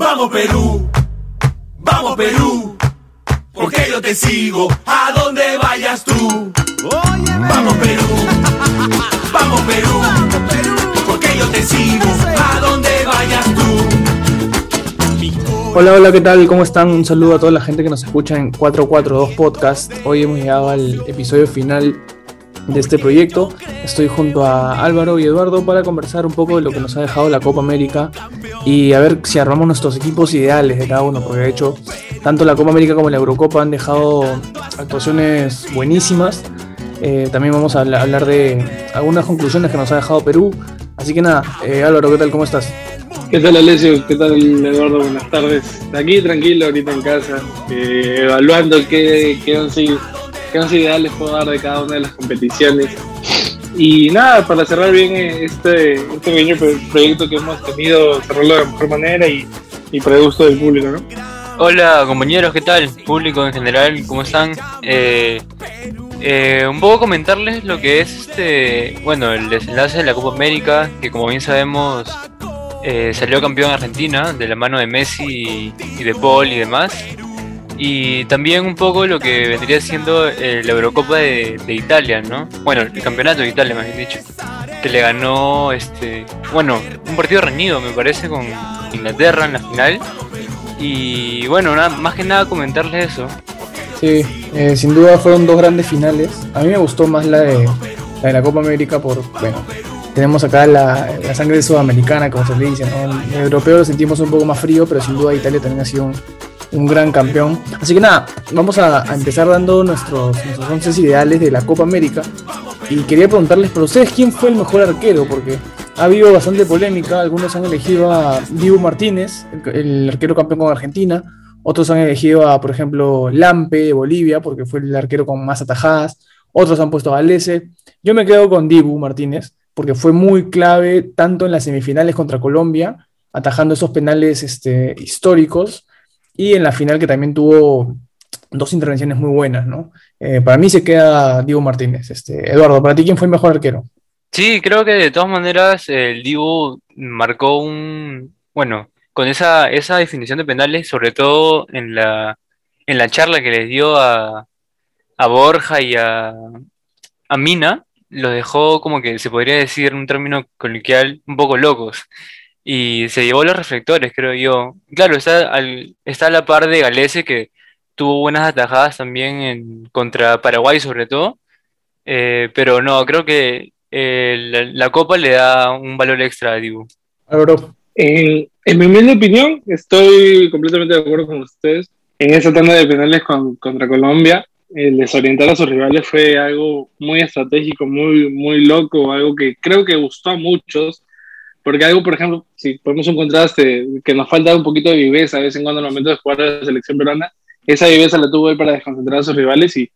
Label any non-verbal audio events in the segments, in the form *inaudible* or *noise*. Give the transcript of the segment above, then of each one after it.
Vamos Perú, vamos Perú, porque yo te sigo a donde vayas tú. Vamos Perú, vamos Perú, porque yo te sigo a donde vayas tú. Hola, hola, ¿qué tal? ¿Cómo están? Un saludo a toda la gente que nos escucha en 442 Podcast. Hoy hemos llegado al episodio final de este proyecto. Estoy junto a Álvaro y Eduardo para conversar un poco de lo que nos ha dejado la Copa América y a ver si armamos nuestros equipos ideales de cada uno, porque de hecho tanto la Copa América como la Eurocopa han dejado actuaciones buenísimas. Eh, también vamos a hablar de algunas conclusiones que nos ha dejado Perú. Así que nada, eh, Álvaro, ¿qué tal? ¿Cómo estás? ¿Qué tal Alessio? ¿Qué tal Eduardo? Buenas tardes. Aquí tranquilo, ahorita en casa, eh, evaluando qué, qué, once, qué once ideales puedo dar de cada una de las competiciones. Y nada, para cerrar bien este, este pequeño proyecto que hemos tenido, cerrarlo de mejor manera y, y para el gusto del público, ¿no? Hola compañeros, ¿qué tal? Público en general, ¿cómo están? Eh, eh, un poco comentarles lo que es este, bueno, el desenlace de la Copa América, que como bien sabemos eh, salió campeón Argentina de la mano de Messi y de Paul y demás. Y también un poco lo que vendría siendo eh, la Eurocopa de, de, Italia, ¿no? Bueno, el campeonato de Italia, más bien dicho. Que le ganó, este, bueno, un partido reñido, me parece, con Inglaterra en la final. Y bueno, nada, más que nada comentarles eso. Sí, eh, sin duda fueron dos grandes finales. A mí me gustó más la de la, de la Copa América por, bueno, tenemos acá la, la, sangre sudamericana, como se le dice, ¿no? El europeo lo sentimos un poco más frío, pero sin duda Italia también ha sido un, un gran campeón. Así que nada, vamos a, empezar dando nuestros, nuestros ideales de la Copa América. Y quería preguntarles por ustedes quién fue el mejor arquero, porque ha habido bastante polémica. Algunos han elegido a Dibu Martínez, el, el arquero campeón con Argentina. Otros han elegido a, por ejemplo, Lampe de Bolivia, porque fue el arquero con más atajadas. Otros han puesto a Galese. Yo me quedo con Dibu Martínez, porque fue muy clave tanto en las semifinales contra Colombia, atajando esos penales este, históricos, y en la final que también tuvo dos intervenciones muy buenas, ¿no? Eh, para mí se queda Dibu Martínez. Este, Eduardo, ¿para ti quién fue el mejor arquero? Sí, creo que de todas maneras el marcó un, bueno, con esa, esa definición de penales, sobre todo en la, en la charla que les dio a, a Borja y a, a Mina, los dejó como que se podría decir en un término coloquial un poco locos. Y se llevó los reflectores, creo yo. Claro, está, al, está a la par de Galese, que tuvo buenas atajadas también en, contra Paraguay, sobre todo. Eh, pero no, creo que eh, la, la, Copa le da un valor extra a Dibu. Álvaro. En, en, mi humilde opinión, estoy completamente de acuerdo con ustedes. En esa tanda de penales con, contra Colombia, el desorientar a sus rivales fue algo muy estratégico, muy, muy loco, algo que creo que gustó a muchos porque algo, por ejemplo, si ponemos un contraste, que nos falta un poquito de viveza a veces en cuando en el momento de jugar a la selección peruana, esa viveza la tuvo él para desconcentrar a sus rivales y,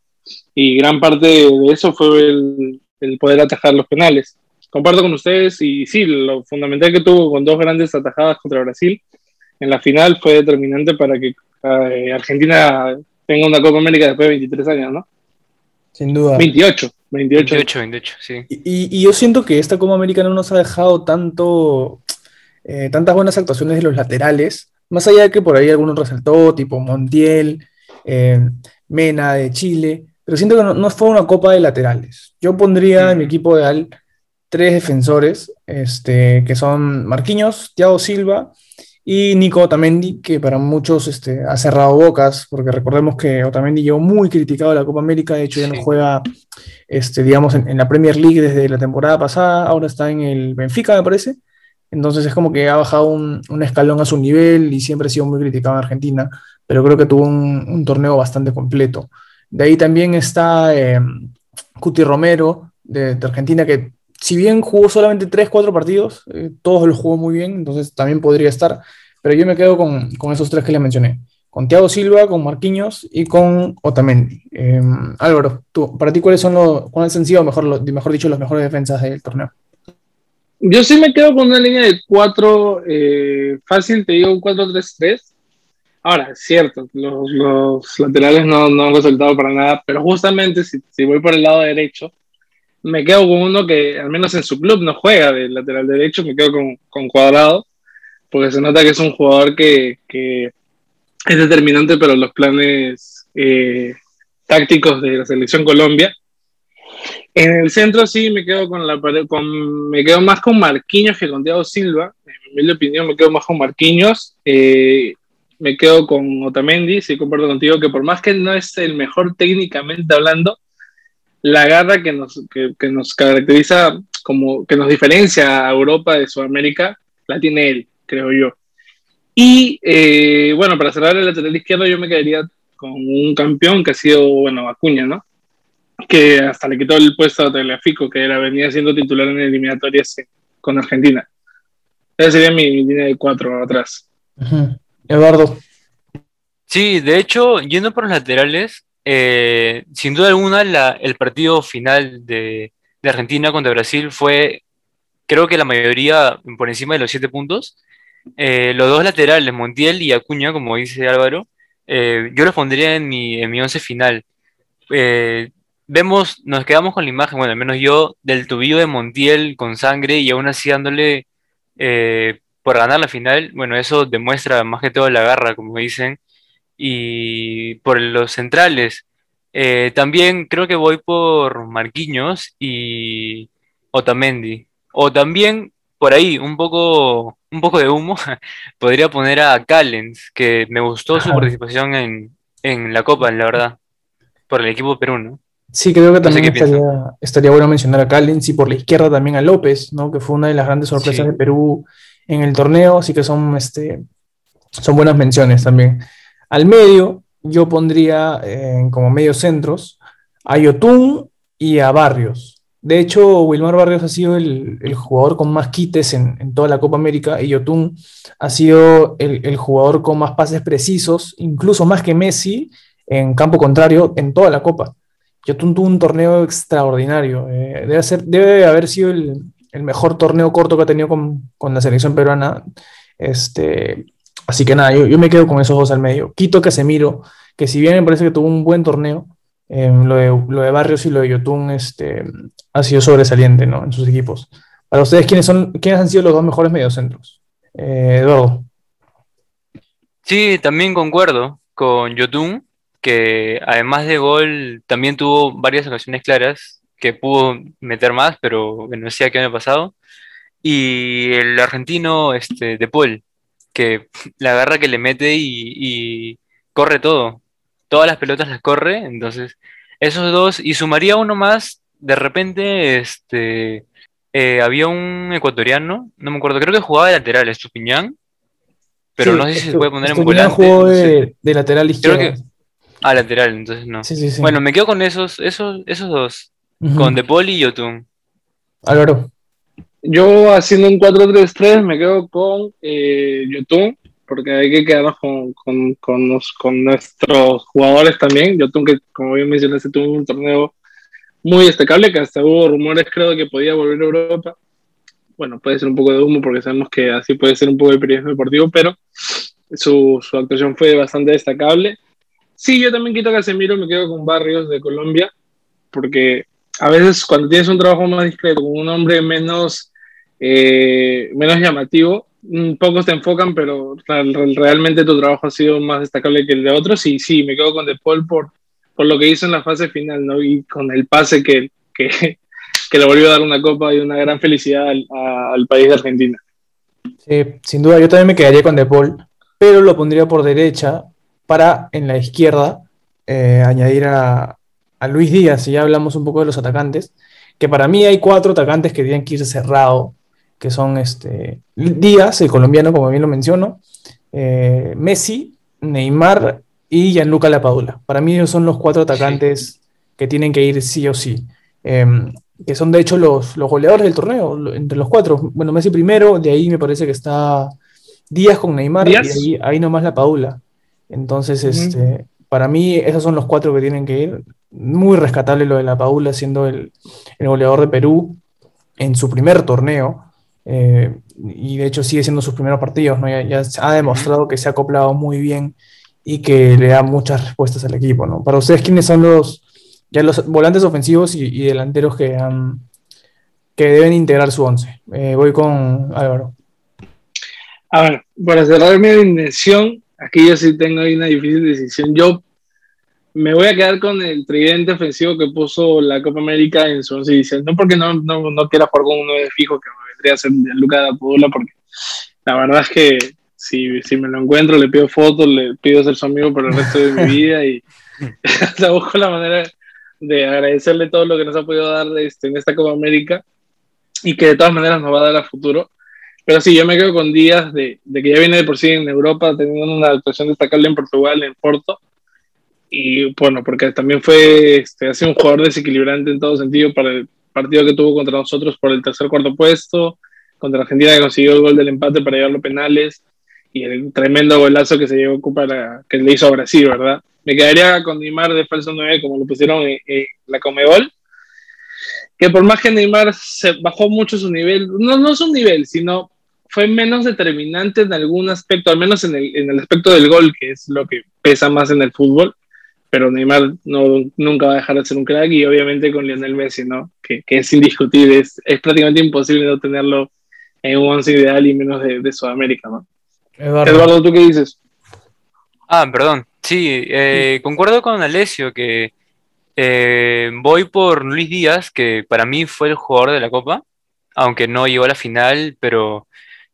y gran parte de eso fue el, el, poder atajar los penales. Comparto con ustedes y sí, lo fundamental que tuvo con dos grandes atajadas contra Brasil en la final fue determinante para que eh, Argentina tenga una Copa América después de 23 años, ¿no? Sin duda. 28. 28. 28, 28 sí. Y, y, yo siento que esta Copa América no nos ha dejado tanto, eh, tantas buenas actuaciones de los laterales, más allá de que por ahí algunos resaltó, tipo Montiel, eh, Mena de Chile, pero siento que no, no, fue una Copa de laterales. Yo pondría en mi equipo de Al tres defensores, este, que son Marquinhos, Thiago Silva y Nico Otamendi, que para muchos este, ha cerrado bocas, porque recordemos que Otamendi llegó muy criticado a la Copa América, de hecho ya no juega, este, digamos, en, en, la Premier League desde la temporada pasada, ahora está en el Benfica, me parece. Entonces es como que ha bajado un, un escalón a su nivel y siempre ha sido muy criticado en Argentina, pero creo que tuvo un, un torneo bastante completo. De ahí también está eh, Cuti Romero, de, de Argentina, que si bien jugó solamente 3, 4 partidos, eh, todos los jugó muy bien, entonces también podría estar, pero yo me quedo con, con esos tres que les mencioné, con Thiago Silva, con Marquinhos y con Otamendi. Eh, Álvaro, tú, para ti, ¿cuáles son los, cuáles han sido, mejor, mejor dicho, las mejores defensas del torneo? Yo sí me quedo con una línea de 4, eh, fácil, te digo un 4-3-3. Ahora, es cierto, los, los laterales no, no, han resultado para nada, pero justamente si, si voy por el lado derecho, me quedo con uno que al menos en su club no juega de lateral derecho, me quedo con, con Cuadrado, porque se nota que es un jugador que, que es determinante para los planes eh, tácticos de la selección Colombia. En el centro sí me quedo con la con, me quedo más con Marquinhos que con Thiago Silva. En mi opinión me quedo más con Marquinhos. Eh, me quedo con Otamendi, sí comparto contigo que por más que no es el mejor técnicamente hablando, la garra que nos, que, que nos caracteriza como que nos diferencia a Europa de Sudamérica, la tiene él, creo yo. Y eh, bueno, para cerrar el lateral izquierdo, yo me quedaría con un campeón que ha sido, bueno, Acuña, ¿no? Que hasta le quitó el puesto a Telefico, que era, venía siendo titular en eliminatorias con Argentina. Esa sería mi, línea de cuatro atrás. Eduardo. Sí, de hecho, yendo por los laterales, eh, sin duda alguna, el partido final de, Argentina contra Brasil fue, creo que la mayoría por encima de los siete puntos. Eh, los dos laterales, Montiel y Acuña, como dice Álvaro, eh, yo los pondría en mi, en mi once final. Vemos, nos quedamos con la imagen, bueno, al menos yo, del tubillo de Montiel con sangre y aún así dándole por ganar la final. Bueno, eso demuestra más que todo la garra, como dicen. Y por los centrales, también creo que voy por Marquinhos y Otamendi. O también por ahí, un poco, un poco de humo, *laughs* podría poner a Callens, que me gustó su participación en, la Copa, la verdad, por el equipo Perú, ¿no? Sí, creo que también estaría, bueno mencionar a Callens y por la izquierda también a López, ¿no? Que fue una de las grandes sorpresas de Perú en el torneo, así que son, este, son buenas menciones también. Al medio, yo pondría eh, como medio centros a Yotun y a Barrios. De hecho, Wilmar Barrios ha sido el, jugador con más quites en, toda la Copa América y Yotun ha sido el, jugador con más pases precisos, incluso más que Messi en campo contrario en toda la Copa. Yotun tuvo un torneo extraordinario. Eh, debe, haber sido el, mejor torneo corto que ha tenido con, la selección peruana. Este, así que nada, yo, me quedo con esos dos al medio. Quito Casemiro, que si bien me parece que tuvo un buen torneo, Em, lo, de, Barrios y lo de Yotun este, ha sido sobresaliente ¿no? en sus equipos. Para ustedes, ¿quiénes, son, ¿quiénes han sido los dos mejores mediocentros? Eh, Eduardo. Sí, también concuerdo con Yotun, que además de gol también tuvo varias ocasiones claras, que pudo meter más, pero bueno, decía que año pasado. Y el argentino este, De Paul, que la agarra que le mete y corre todo todas las pelotas las corre, entonces esos dos, y sumaría uno más, de repente, este, eh, había un ecuatoriano, no me acuerdo, creo que jugaba de lateral, Estupiñán, pero no sé si se puede poner en volante. jugó de, lateral izquierdo. ah, lateral, entonces no. bueno, me quedo con esos, esos, esos dos, con De Paul y Yotun. Álvaro. Yo haciendo un 4-3-3 me quedo con eh, Yotun, porque hay que quedarnos con, con, con, con nuestros jugadores también. Yo tengo que, como bien mencionaste, tuvo un torneo muy destacable, que hasta hubo rumores, creo, que podía volver a Europa. Bueno, puede ser un poco de humo, porque sabemos que así puede ser un poco el periodismo deportivo, pero su, su actuación fue bastante destacable. Sí, yo también quito a Casemiro, me quedo con Barrios de Colombia, porque a veces cuando tienes un trabajo más discreto, con un hombre menos, eh, menos llamativo, Mm, pocos te enfocan, pero realmente tu trabajo ha sido más destacable que el de otros. Y sí, me quedo con De Paul por, por lo que hizo en la fase final, ¿no? Y con el pase que, que, *laughs* que le volvió a dar una copa y una gran felicidad al, país de Argentina. Sin duda, yo también me quedaría con De Paul, pero lo pondría por derecha para en la izquierda eh, añadir a, a Luis Díaz, y ya hablamos un poco de los atacantes, que para mí hay cuatro atacantes que tienen que irse cerrado que son este, Díaz, el colombiano, como bien lo menciono, eh, Messi, Neymar y Gianluca Lapadula. Para mí ellos son los cuatro atacantes que tienen que ir sí o sí. Em, que son de hecho los, los goleadores del torneo, entre los cuatro. Bueno, Messi primero, de ahí me parece que está Díaz con Neymar y ahí, ahí nomás la Padula. Entonces, este, para mí esos son los cuatro que tienen que ir. Muy rescatable lo de la Paula siendo el, el goleador de Perú en su primer torneo. Eh, y de hecho sigue siendo sus primeros partidos, ¿no? ya, ha demostrado que se ha acoplado muy bien y que le da muchas respuestas al equipo. ¿no? Para ustedes, ¿quiénes son los, ya los volantes ofensivos y, delanteros que, que deben integrar su once? Eh, voy con Álvaro. A ver, para cerrar mi dimensión, aquí yo sí tengo ahí una difícil decisión. Yo me voy a quedar con el tridente ofensivo que puso la Copa América en su once inicial. No porque no, no, no quiera jugar con uno de fijo que me vendría a ser Luca de Apodula, porque la verdad es que si, si me lo encuentro, le pido fotos, le pido ser su amigo por el resto de mi *laughs* vida y *laughs* hasta busco la manera de agradecerle todo lo que nos ha podido dar este, en esta Copa América y que de todas maneras nos va a dar a futuro. Pero sí, yo me quedo con días de, de que ya viene de por sí en Europa, teniendo una actuación destacable en Portugal, en Porto. Y bueno, porque también fue, este, un jugador desequilibrante en todo sentido para el partido que tuvo contra nosotros por el tercer cuarto puesto, contra Argentina que consiguió el gol del empate para llevarlo a penales y el tremendo golazo que se llevó para, que le hizo a Brasil, ¿verdad? Me quedaría con Neymar de falso 9 como lo pusieron en, la Comebol que por más que Neymar bajó mucho su nivel, no, no su nivel, sino fue menos determinante en algún aspecto, al menos en el, en el aspecto del gol, que es lo que pesa más en el fútbol. Pero Neymar no, nunca va a dejar de ser un crack y obviamente con Lionel Messi, ¿no? Que, que es indiscutible, es, es, prácticamente imposible no tenerlo en un once ideal y menos de, de Sudamérica, ¿no? Eduardo. Eduardo, ¿tú qué dices? Ah, perdón. Sí, eh, concuerdo con Alessio que eh, voy por Luis Díaz, que para mí fue el jugador de la Copa, aunque no llegó a la final, pero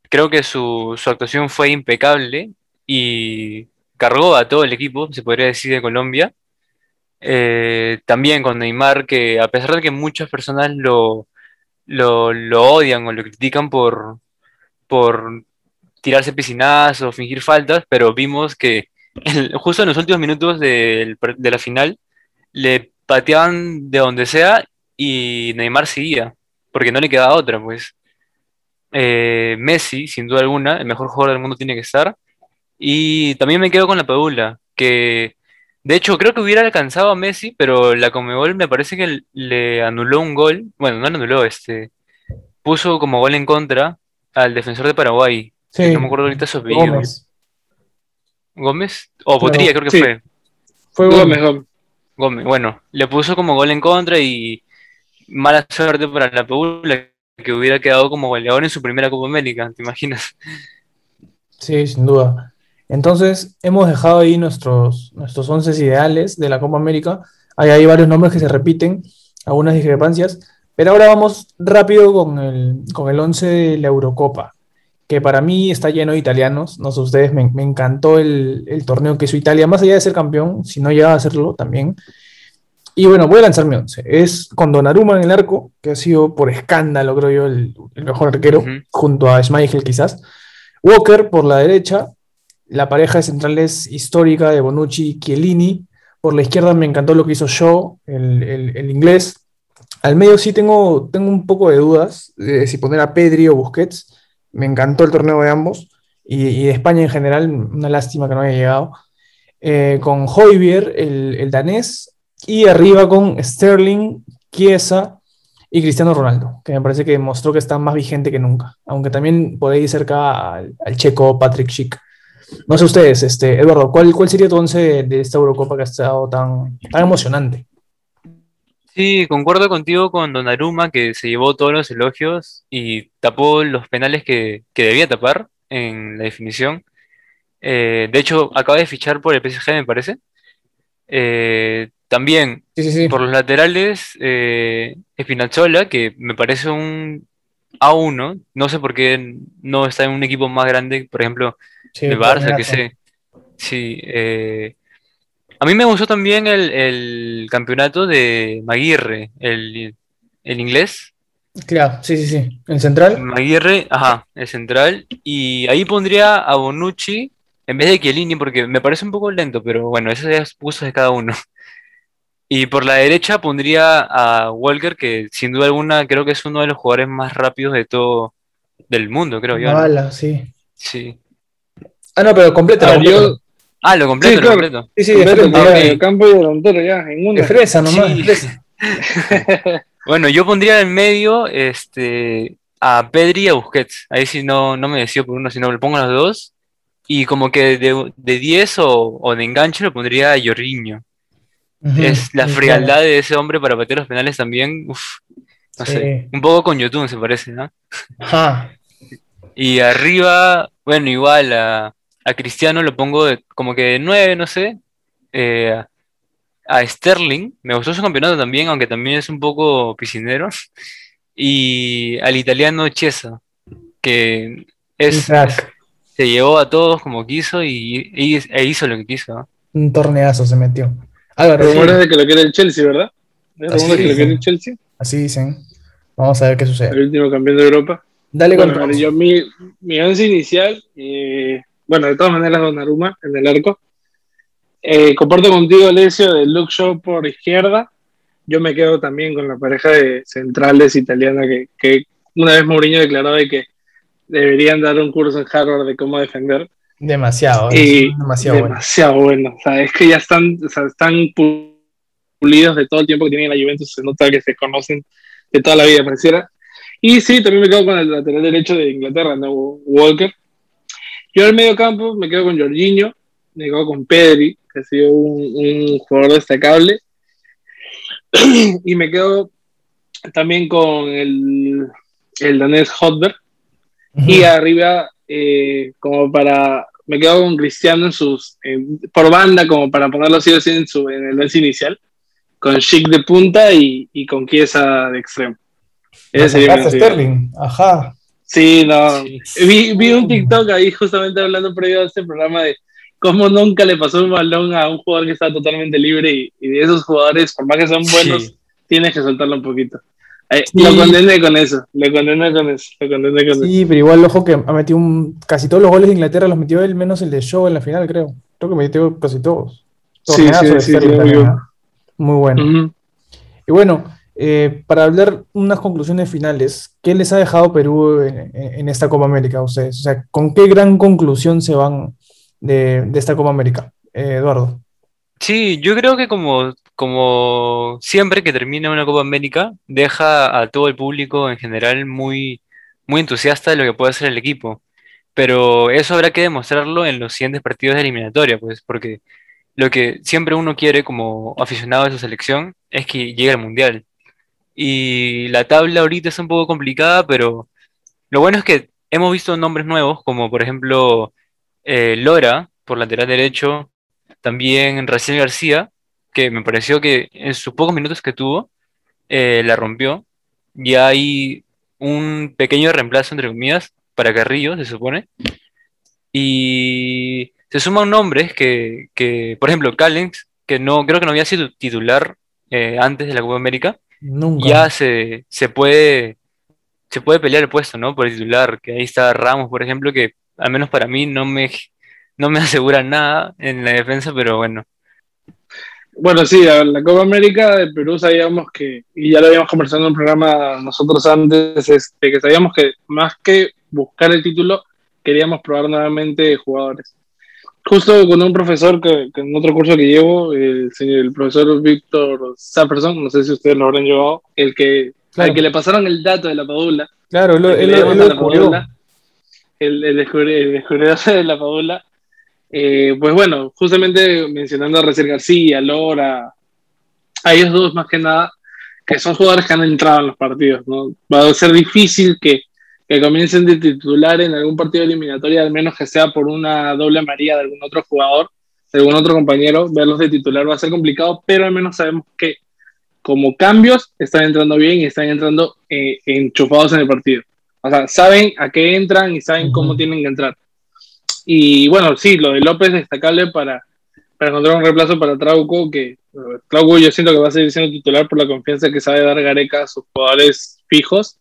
creo que su, su actuación fue impecable y cargó a todo el equipo, se podría decir, de Colombia. Eh, también con Neymar, que a pesar de que muchas personas lo, lo, odian o lo critican por, por tirarse piscinazos, fingir faltas, pero vimos que el- justo en los últimos minutos de la final le pateaban de donde sea y Neymar seguía, porque no le quedaba otra, pues. Eh, Messi, sin duda alguna, el mejor jugador del mundo tiene que estar. Y también me quedo con la Padula, que de hecho creo que hubiera alcanzado a Messi, pero la Conmebol me parece que le anuló un gol, bueno, no le anuló, este, puso como gol en contra al defensor de Paraguay, que Sí, no me acuerdo ahorita su apellido. Gómez. ¿Gómez? O Potría, creo que sí. fue. Fue Gómez, Gómez. Gómez. Gómez, bueno, le puso como gol en contra y mala suerte para la Padula, que hubiera quedado como goleador en su primera Copa América, ¿te imaginas? Sí, sin duda. Entonces, hemos dejado ahí nuestros, nuestros once ideales de la Copa América. Hay ahí varios nombres que se repiten, algunas discrepancias, pero ahora vamos rápido con el, con el once de la Eurocopa, que para mí está lleno de italianos. No sé ustedes, me, me encantó el, el torneo que hizo Italia, más allá de ser campeón, si no llegaba a serlo también. Y bueno, voy a lanzar mi once. Es con Donnarumma en el arco, que ha sido por escándalo, creo yo, el, el mejor arquero, junto a Schmeichel quizás. Walker por la derecha, la pareja de centrales histórica de Bonucci y Chiellini. Por la izquierda me encantó lo que hizo Shaw, el, el- inglés. Al medio sí tengo, tengo un poco de dudas si poner a Pedri o Busquets. Me encantó el torneo de ambos y, de España en general, una lástima que no haya llegado. Eh, con Højbjerg, el, el danés, y arriba con Sterling, Chiesa y Cristiano Ronaldo, que me parece que demostró que está más vigente que nunca, aunque también podéis ir cerca al, al checo Patrick Schick. No sé ustedes, este, Eduardo, ¿cuál, cuál sería tu once de, esta Eurocopa que ha estado tan, tan emocionante? Sí, concuerdo contigo con Donnarumma, que se llevó todos los elogios y tapó los penales que, que debía tapar en la definición. Eh, de hecho, acaba de fichar por el PSG, me parece. Eh, también Sí, sí, sí. por los laterales, eh, Spinazzola, que me parece un A1, no sé por qué no está en un equipo más grande, por ejemplo, Sí, el Barça, que sé. Sí, eh, a mí me gustó también el, el campeonato de Maguire, el, el inglés. Claro, sí, sí, sí. El central, Maguire, ajá, el central. Y ahí pondría a Bonucci en vez de Chiellini, porque me parece un poco lento, pero bueno, esos ya es gustos de cada uno. Y por la derecha pondría a Walker, que sin duda alguna creo que es uno de los jugadores más rápidos de todo del mundo, creo yo, ¿no? bala, sí. Sí. Ah, no, pero completa, Ah, yo- Ah, lo completo, Sí, lo claro. completo. Sí, sí, de completo, frente, ya, el campo y delantero ya, en de una. fresa nomás, Sí. *laughs* de fresa. Bueno, yo pondría en medio este, a Pedri y a Busquets. Ahí sí no, no me decido por uno, sino le pongo a los dos. Y como que de, de 10 o, o de enganche lo pondría a Jorginho. Es la frialdad de ese hombre para patear los penales también. Uf, no Sí. sé. Un poco con Yotun se parece, ¿no? Ajá. Y arriba, bueno, igual a, a Cristiano lo pongo de- como que de 9, no sé. Eh, a Sterling, me gustó su campeonato también, aunque también es un poco piscinero. *laughs* Y al italiano Chiesa, que es, se llevó a todos como quiso y, y- e hizo lo que quiso. ¿no? Un torneazo se metió. Álvaro, sí, Rumores de que lo quiere el Chelsea, ¿verdad? Rumores de que lo quiere el Chelsea, así dicen. Vamos a ver qué el sucede. último campeón de Europa. Dale con Bueno, todo. yo, mi, mi once inicial, eh, bueno, de todas maneras, Donnarumma en el arco. Eh, comparto contigo, Alessio, de Luke Shaw por izquierda. Yo me quedo también con la pareja de centrales italiana que, que una vez Mourinho declaró de que deberían dar un curso en Harvard de cómo defender. Demasiado, Y es demasiado bueno. demasiado bueno. O sea, es que ya están, o sea, están pulidos de todo el tiempo que tienen en la Juventus. Se nota que se conocen de toda la vida, pareciera. Y sí, también me quedo con el lateral derecho de Inglaterra, ¿no? Walker. Yo al medio campo me quedo con Jorginho, me quedo con Pedri, que ha sido un, un jugador destacable. *clears throat* y me quedo también con el, el danés Hotberg. Y arriba, eh, como para. Me quedo con Cristiano en sus. en- por banda, como para ponerlo así, así en, su, en el once inicial. Con Chic de punta y, y con Chiesa de extremo. Ese sería. Sterling, ajá. Sí, no. Sí. Vi, vi un TikTok ahí justamente hablando previo a este programa de cómo nunca le pasó un balón a un jugador que está totalmente libre y, y de esos jugadores, por más que sean buenos, Sí. tienes que soltarlo un poquito. Sí. Lo condené con eso, lo condené con eso, lo condené con eso. Sí, pero igual, ojo que ha metido un, casi todos los goles de Inglaterra los metió él, menos el de Shaw en la final, creo. Creo que metió casi todos. Sí, Torneazo sí, sí, sí. ¿ah? Muy bueno. Y bueno, eh, para hablar unas conclusiones finales, ¿qué les ha dejado Perú en, esta Copa América a ustedes? O sea, ¿con qué gran conclusión se van de, de esta Copa América? Eh, Eduardo. Sí, yo creo que como, como siempre que termina una Copa América, deja a todo el público en general muy, muy entusiasta de lo que puede hacer el equipo. Pero eso habrá que demostrarlo en los siguientes partidos de eliminatoria, pues, porque lo que siempre uno quiere como aficionado de su selección es que llegue al Mundial. Y la tabla ahorita es un poco complicada, pero lo bueno es que hemos visto nombres nuevos, como por ejemplo eh, Lora, por lateral derecho, también Raciel García, que me pareció que en sus pocos minutos que tuvo, eh, la rompió. Ya hay un pequeño reemplazo, entre comillas, para Carrillo, se supone. Y se suman nombres que, que, por ejemplo, Callens, que no, creo que no había sido titular eh, antes de la Copa América, Nunca. ya se, se puede, se puede pelear el puesto, ¿no? Por el titular, que ahí está Ramos, por ejemplo, que al menos para mí no me, no me *laughs* asegura nada en la defensa, pero bueno. Bueno, sí, la Copa América de Perú sabíamos que, y ya lo habíamos conversado en un programa nosotros antes, este, que sabíamos que más que buscar el título, queríamos probar nuevamente jugadores. Justo con un profesor que, que en otro curso que llevo, el, señor- el profesor Víctor Saperson, no sé si ustedes lo habrán llevado, el que, Claro. al que le pasaron el dato de la Padula, Claro, él, él la. Padula, el descubridor de la Padula. Eh, pues bueno, justamente mencionando a Recer García, Lora, a ellos dos más que nada, que son jugadores que han entrado en los partidos, ¿no? Va a ser difícil que, que comiencen de titular en algún partido eliminatorio, al menos que sea por una doble María de algún otro jugador, de algún otro compañero, verlos de titular va a ser complicado, pero al menos sabemos que como cambios están entrando bien y están entrando eh, enchufados en el partido. O sea, saben a qué entran y saben cómo tienen que entrar. Y bueno, sí, lo de López destacable para, para encontrar un reemplazo para Trauco, que eh, Trauco yo siento que va a seguir siendo titular por la confianza que sabe dar Gareca a sus jugadores fijos,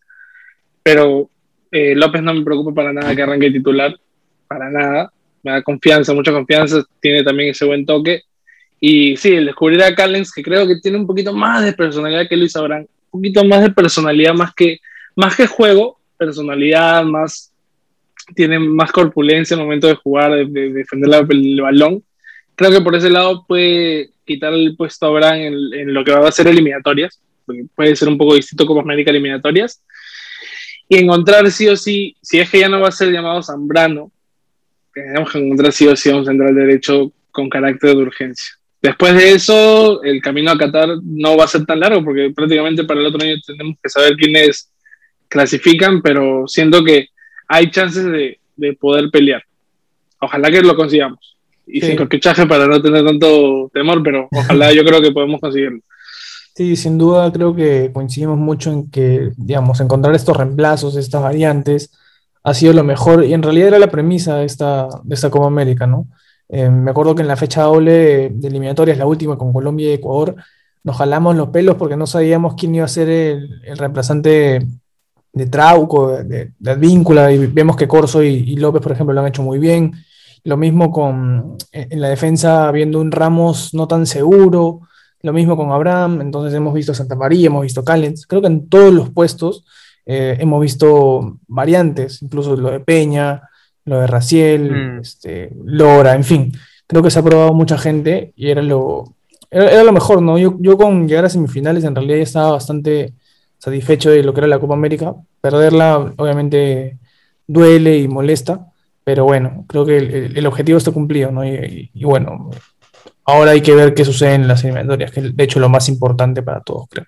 pero eh, López no me preocupa para nada que arranque titular, para nada, me da confianza, mucha confianza, tiene también ese buen toque. Y sí, el descubrir a Callens, que creo que tiene un poquito más de personalidad que Luis Abraham, un poquito más de personalidad, más que, más que juego, personalidad, más, tiene más corpulencia al momento de jugar, de, de defender el balón. Creo que por ese lado puede quitar el puesto a Abraham en, en lo que va a ser eliminatorias, puede ser un poco distinto como América eliminatorias. Y encontrar sí o sí, si es que ya no va a ser llamado Zambrano, tenemos que encontrar sí o sí a un central derecho con carácter de urgencia. Después de eso, el camino a Qatar no va a ser tan largo porque prácticamente para el otro año tenemos que saber quiénes clasifican, pero siento que hay chances de, de poder pelear. Ojalá que lo consigamos. Y Sí. sin corquechaje para no tener tanto temor, pero ojalá *laughs* yo creo que podemos conseguirlo. Sí, sin duda creo que coincidimos mucho en que, digamos, encontrar estos reemplazos, estas variantes, ha sido lo mejor y en realidad era la premisa de esta, de esta Copa América, ¿no? Eh, me acuerdo que en la fecha doble de, eliminatorias, la última con Colombia y Ecuador, nos jalamos los pelos porque no sabíamos quién iba a ser el, el reemplazante de Trauco, de, de, de Advíncula, y vemos que Corso y, y López, por ejemplo, lo han hecho muy bien. Lo mismo con en la defensa, viendo un Ramos no tan seguro. Lo mismo con Abraham, entonces hemos visto Santa María, hemos visto Callens. Creo que en todos los puestos eh, hemos visto variantes, incluso lo de Peña, lo de Raciel, Mm. este, Lora, en fin. Creo que se ha probado mucha gente y era lo, era, era lo mejor, ¿no? Yo, yo con llegar a semifinales en realidad ya estaba bastante satisfecho de lo que era la Copa América. Perderla obviamente duele y molesta, pero bueno, creo que el, el- objetivo está cumplido, ¿no? Y, y- y bueno, ahora hay que ver qué sucede en las eliminatorias, que es de hecho lo más importante para todos, creo.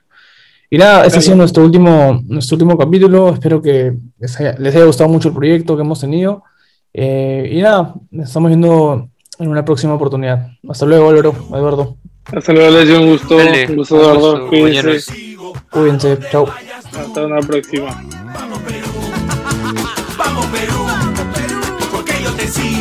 Y nada, este ha sido nuestro último, nuestro último capítulo. Espero que les haya, les haya gustado mucho el proyecto que hemos tenido. Eh, y nada, nos estamos viendo en una próxima oportunidad. Hasta luego, Álvaro, Eduardo. Hasta luego, les un gusto. Dale, un gusto, Eduardo. Cuídense. Cuídense, chao. Hasta una próxima. vamos Perú, vamos Perú, porque yo te sigo